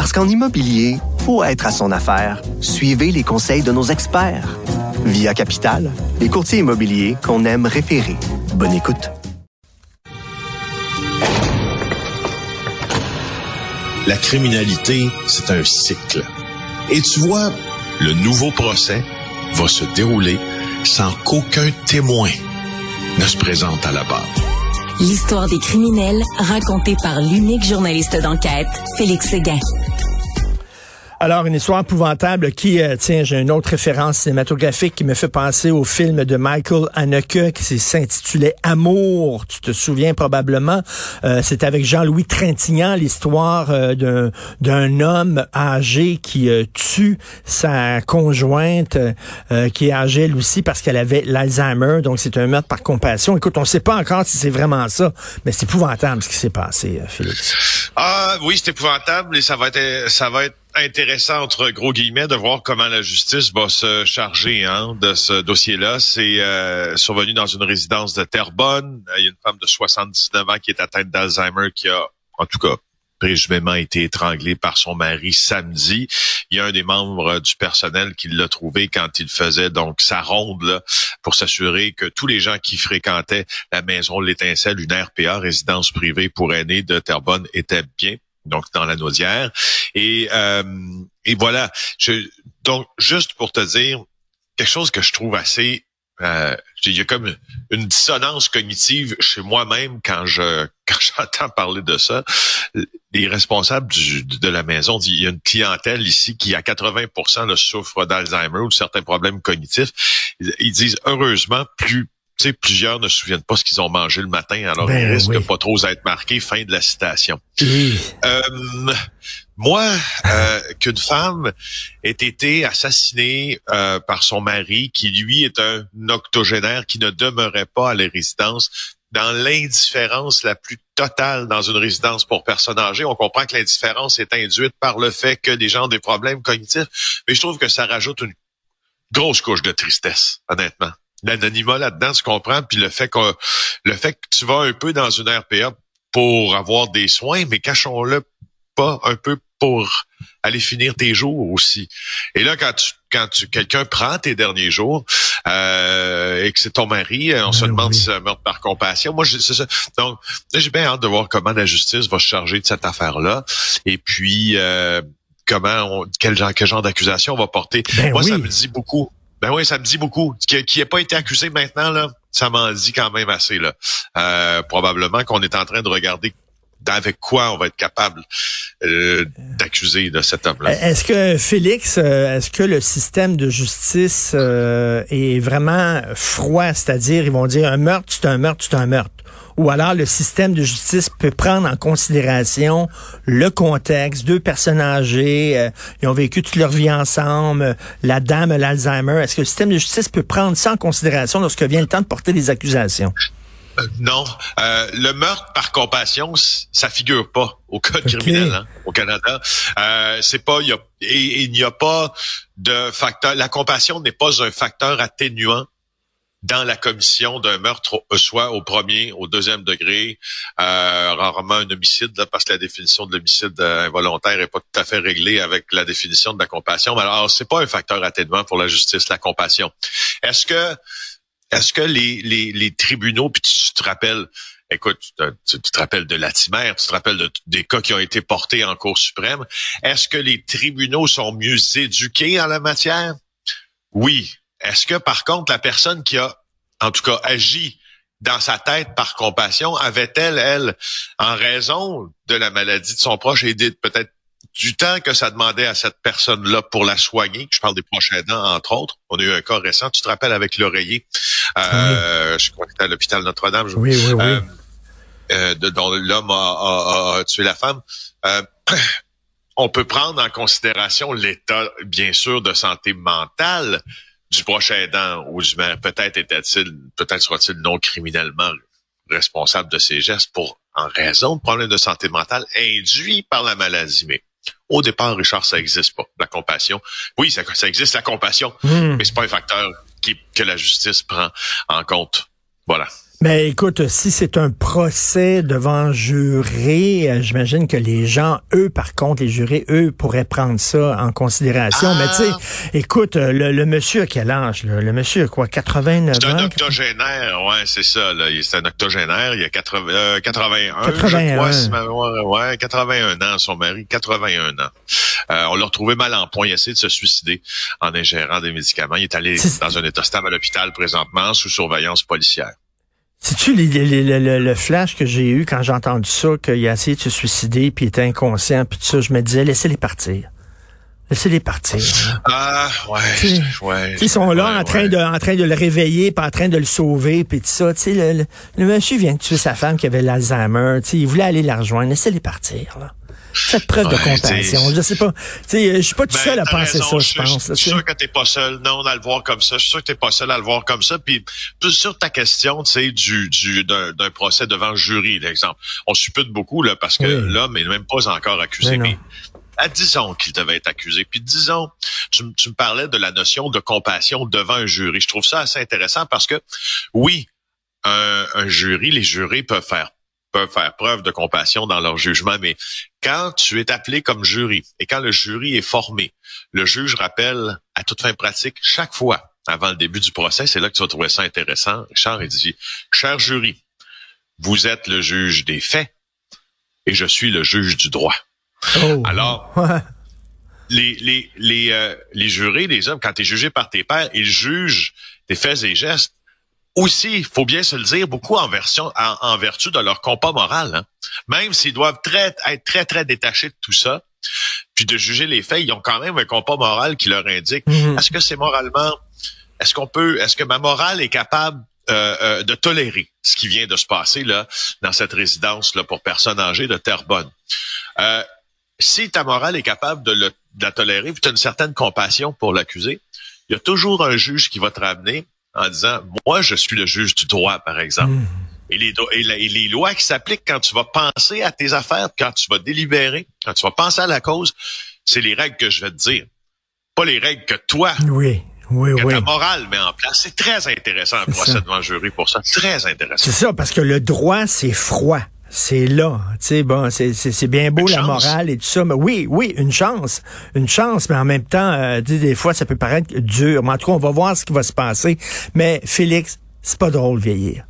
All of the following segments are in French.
Parce qu'en immobilier, faut être à son affaire. Suivez les conseils de nos experts. Via Capital, les courtiers immobiliers qu'on aime référer. Bonne écoute. La criminalité, c'est un cycle. Et tu vois, le nouveau procès va se dérouler sans qu'aucun témoin ne se présente à la barre. L'histoire des criminels racontée par l'unique journaliste d'enquête, Félix Séguin. Alors, une histoire épouvantable qui, euh, tiens, j'ai une autre référence cinématographique qui me fait penser au film de Michael Haneke qui s'intitulait Amour. Tu te souviens probablement? Euh, c'est avec Jean-Louis Trintignant l'histoire euh, d'un, d'un homme âgé qui tue sa conjointe qui est âgée elle aussi parce qu'elle avait l'Alzheimer. Donc, c'est un meurtre par compassion. Écoute, on ne sait pas encore si c'est vraiment ça, mais c'est épouvantable ce qui s'est passé, Félix. Ah oui, c'est épouvantable et ça va être, ça va être intéressant entre gros guillemets de voir comment la justice va se charger hein, de ce dossier-là. C'est euh, survenu dans une résidence de Terrebonne. Il y a une femme de 79 ans qui est atteinte d'Alzheimer qui a, en tout cas, présumément été étranglée par son mari samedi. Il y a un des membres du personnel qui l'a trouvé quand il faisait donc sa ronde là, pour s'assurer que tous les gens qui fréquentaient la maison L'Étincelle, une RPA, résidence privée pour aînés de Terrebonne, étaient bien donc dans la naudière. Et, euh, et voilà. Je, donc, juste pour te dire, quelque chose que je trouve assez... Euh, il y a comme une dissonance cognitive chez moi-même quand je quand j'entends parler de ça. Les responsables du, de la maison disent il y a une clientèle ici qui à 80% le souffre d'Alzheimer ou de certains problèmes cognitifs. Ils disent heureusement plus sais, plusieurs ne se souviennent pas ce qu'ils ont mangé le matin, alors ben, ils risquent pas trop être marqués. Fin de la citation. Euh, moi, euh, qu'une femme ait été assassinée euh, par son mari, qui lui est un octogénaire qui ne demeurait pas à la résidence, dans l'indifférence la plus totale dans une résidence pour personnes âgées. On comprend que l'indifférence est induite par le fait que les gens ont des problèmes cognitifs, mais je trouve que ça rajoute une grosse couche de tristesse, honnêtement l'anonymat là-dedans, tu comprends, puis le fait que le fait que tu vas un peu dans une RPA pour avoir des soins, mais cachons-le pas un peu pour aller finir tes jours aussi. Et là, quand tu, quand tu, quelqu'un prend tes derniers jours euh, et que c'est ton mari, on se ben demande si c'est un meurtre par compassion. Moi, c'est ça. Donc, j'ai bien hâte de voir comment la justice va se charger de cette affaire-là. Et puis, euh, comment, on, quel genre, quel genre d'accusation on va porter. Ben Moi, ça me dit beaucoup. Ben oui, ça me dit beaucoup. Qui n'a pas été accusé maintenant, là, ça m'en dit quand même assez. Là. Euh, probablement qu'on est en train de regarder avec quoi on va être capable euh, d'accuser de cet homme-là. Est-ce que Félix, euh, est-ce que le système de justice est vraiment froid, c'est-à-dire ils vont dire un meurtre, c'est un meurtre, c'est un meurtre ou alors le système de justice peut prendre en considération le contexte, deux personnes âgées, euh, ils ont vécu toute leur vie ensemble, la dame l'Alzheimer. Est-ce que le système de justice peut prendre ça en considération lorsque vient le temps de porter des accusations? Euh, non, euh, le meurtre par compassion, ça figure pas au code criminel hein, au Canada. c'est pas, il il n'y a pas de facteur. La compassion n'est pas un facteur atténuant dans la commission d'un meurtre, soit au premier, au deuxième degré, euh, rarement un homicide, là, parce que la définition de l'homicide euh, involontaire est pas tout à fait réglée avec la définition de la compassion. Mais alors, c'est pas un facteur atténuant pour la justice, la compassion. Est-ce que, est-ce que les, les, les tribunaux, puis tu te rappelles, écoute, tu te, rappelles de Latimer, tu te rappelles de, des cas qui ont été portés en Cour suprême, est-ce que les tribunaux sont mieux éduqués en la matière? Oui, est-ce que, par contre, la personne qui a, en tout cas, agi dans sa tête par compassion, avait-elle, elle, en raison de la maladie de son proche, aidé peut-être du temps que ça demandait à cette personne-là pour la soigner, je parle des proches aidants, entre autres. On a eu un cas récent, tu te rappelles, avec l'oreiller. Euh, Je crois que c'était à l'hôpital Notre-Dame. Oui, oui, oui. Euh, euh, dont l'homme a, a, tué la femme. Euh, on peut prendre en considération l'état, bien sûr, de santé mentale du prochain aidant ou du peut-être était-il, peut-être sera-t-il non criminellement responsable de ses gestes pour en raison de problèmes de santé mentale induits par la maladie. Mais au départ, Richard, ça n'existe pas. La compassion, oui, ça, ça existe la compassion, hmm. mais c'est pas un facteur qui, que la justice prend en compte. Voilà. Mais écoute, si c'est un procès devant juré, euh, j'imagine que les gens, eux, par contre, les jurés, eux, pourraient prendre ça en considération. Mais tu sais, ah! écoute, euh, le, monsieur à quel âge? Le monsieur quoi, 89 ans? C'est un octogénaire, ouais, c'est ça. C'est un octogénaire, il a 80, 81, 81. Je crois, ouais, 81 ans, son mari, 81 ans. Euh, on l'a retrouvé mal en point, il a essayé de se suicider en ingérant des médicaments. Il est allé dans un état stable à l'hôpital présentement, sous surveillance policière. C'est-tu le, flash que j'ai eu quand j'ai entendu ça, qu'il a essayé de se suicider, puis il était inconscient, puis tout ça, je me disais, laissez-les partir. Laissez-les partir. Ah, ouais, ouais. Ils sont là en train de en train de le réveiller, pas en train de le sauver, puis tout ça. Tu sais, le, le, monsieur vient de tuer sa femme qui avait l'Alzheimer. Tu sais, il voulait aller la rejoindre. Laissez-les partir, là. Faites preuve de compassion. Je sais pas. Je suis pas tout ben, seul à penser ça, je pense. Je suis sûr que t'es pas seul, non, à le voir comme ça. Je suis sûr que t'es pas seul à le voir comme ça. Puis sur ta question, tu sais, du, du d'un procès devant le jury, l'exemple. On suppute beaucoup là parce que l'homme est même pas encore accusé, mais, à disons qu'il devait être accusé. Puis disons, tu, tu me parlais de la notion de compassion devant un jury. Je trouve ça assez intéressant parce que oui, un, un jury, les jurés peuvent faire peuvent faire preuve de compassion dans leur jugement, mais quand tu es appelé comme jury et quand le jury est formé, le juge rappelle à toute fin pratique chaque fois avant le début du procès, c'est là que tu vas trouver ça intéressant. Richard, il dit, cher jury, vous êtes le juge des faits et je suis le juge du droit. Oh. Alors, les, les, les, euh, les jurés, les hommes, quand tu es jugé par tes pairs, ils jugent tes faits et gestes aussi, il faut bien se le dire, beaucoup en version, en, vertu de leur compas moral. Hein. Même s'ils doivent très, être très, très détachés de tout ça, puis de juger les faits, ils ont quand même un compas moral qui leur indique mhm. est-ce que c'est moralement, est-ce qu'on peut, est-ce que ma morale est capable euh, euh, de tolérer ce qui vient de se passer là dans cette résidence là pour personnes âgées de Terrebonne? Euh, si ta morale est capable de, le, de la tolérer, tu as une certaine compassion pour l'accusé, il y a toujours un juge qui va te ramener en disant, moi, je suis le juge du droit, par exemple. Hmm. Et, les, et, les lois qui s'appliquent quand tu vas penser à tes affaires, quand tu vas délibérer, quand tu vas penser à la cause, c'est les règles que je vais te dire. Pas les règles que toi, oui. Oui, que oui. ta morale met en place. C'est très intéressant un procès devant le jury pour ça. Très intéressant. C'est ça, parce que le droit, c'est froid c'est là. Tu sais, bon, c'est bien beau la morale et tout ça, mais oui, oui, une chance, une chance, mais en même temps, euh, des fois, ça peut paraître dur. Mais en tout cas, on va voir ce qui va se passer. Mais Félix, c'est pas drôle vieillir.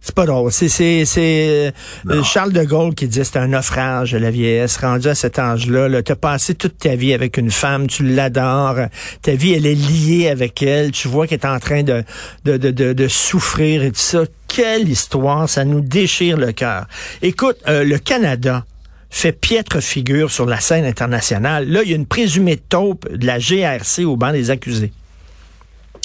C'est pas drôle. C'est c'est c'est euh, Charles de Gaulle qui dit c'est un naufrage la vieillesse. Rendu à cet âge-là, -là, tu as passé toute ta vie avec une femme, tu l'adores, ta vie elle est liée avec elle. Tu vois qu'elle est en train de de, de, de souffrir et tout ça. Quelle histoire, ça nous déchire le cœur. Écoute, euh, le Canada fait piètre figure sur la scène internationale. Là, il y a une présumée taupe de la GRC au banc des accusés.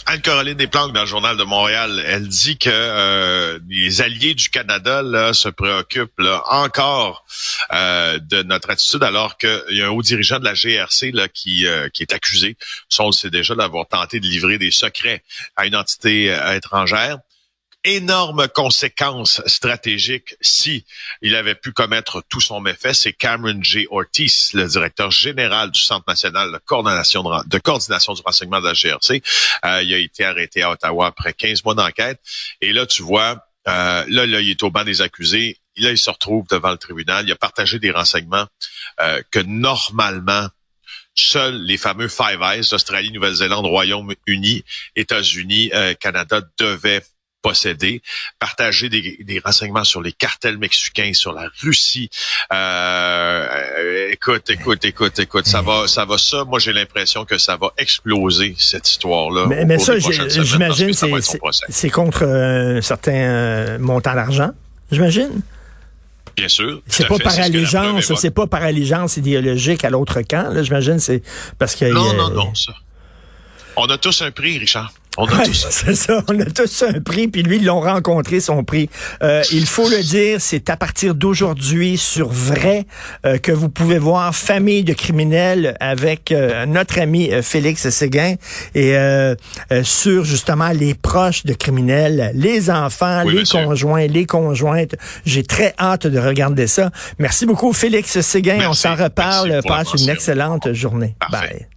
Anne-Caroline Desplanques, dans le Journal de Montréal, elle dit que euh, les alliés du Canada se préoccupent encore euh, de notre attitude, alors qu'il y a un haut dirigeant de la GRC là, qui, qui est accusé, ça on le sait déjà, d'avoir tenté de livrer des secrets à une entité étrangère énorme conséquences stratégiques si il avait pu commettre tout son méfait, c'est Cameron J. Ortiz, le directeur général du Centre national de coordination, de, coordination du renseignement de la GRC. Euh, il a été arrêté à Ottawa après 15 mois d'enquête. Et là, tu vois, euh, là, là, il est au banc des accusés. Là, il se retrouve devant le tribunal. Il a partagé des renseignements euh, que normalement seuls les fameux Five Eyes, Australie, Nouvelle-Zélande, Royaume-Uni, États-Unis, Canada devaient posséder, partager des, des, renseignements sur les cartels mexicains, sur la Russie. Euh, écoute, écoute, écoute, écoute, ça va, ça va ça. Moi, j'ai l'impression que ça va exploser cette histoire-là. Mais, mais ça, j'imagine, c'est contre un certain euh, montant d'argent, j'imagine? Bien sûr. C'est pas par allégeance, c'est pas par allégeance idéologique à l'autre camp. J'imagine, c'est parce que. Non, non, non, ça. On a tous un prix, Richard. On a tous C'est ça, on a tous un prix, puis lui, ils l'ont rencontré, son prix. Euh, il faut le dire, c'est à partir d'aujourd'hui sur Vrai euh, que vous pouvez voir Famille de criminels avec euh, notre ami Félix Séguin et euh, sur justement les proches de criminels, les enfants, Oui, les monsieur. conjoints, les conjointes. J'ai très hâte de regarder ça. Merci beaucoup, Félix Séguin. On s'en reparle. Passe une excellente journée. Parfait. Bye.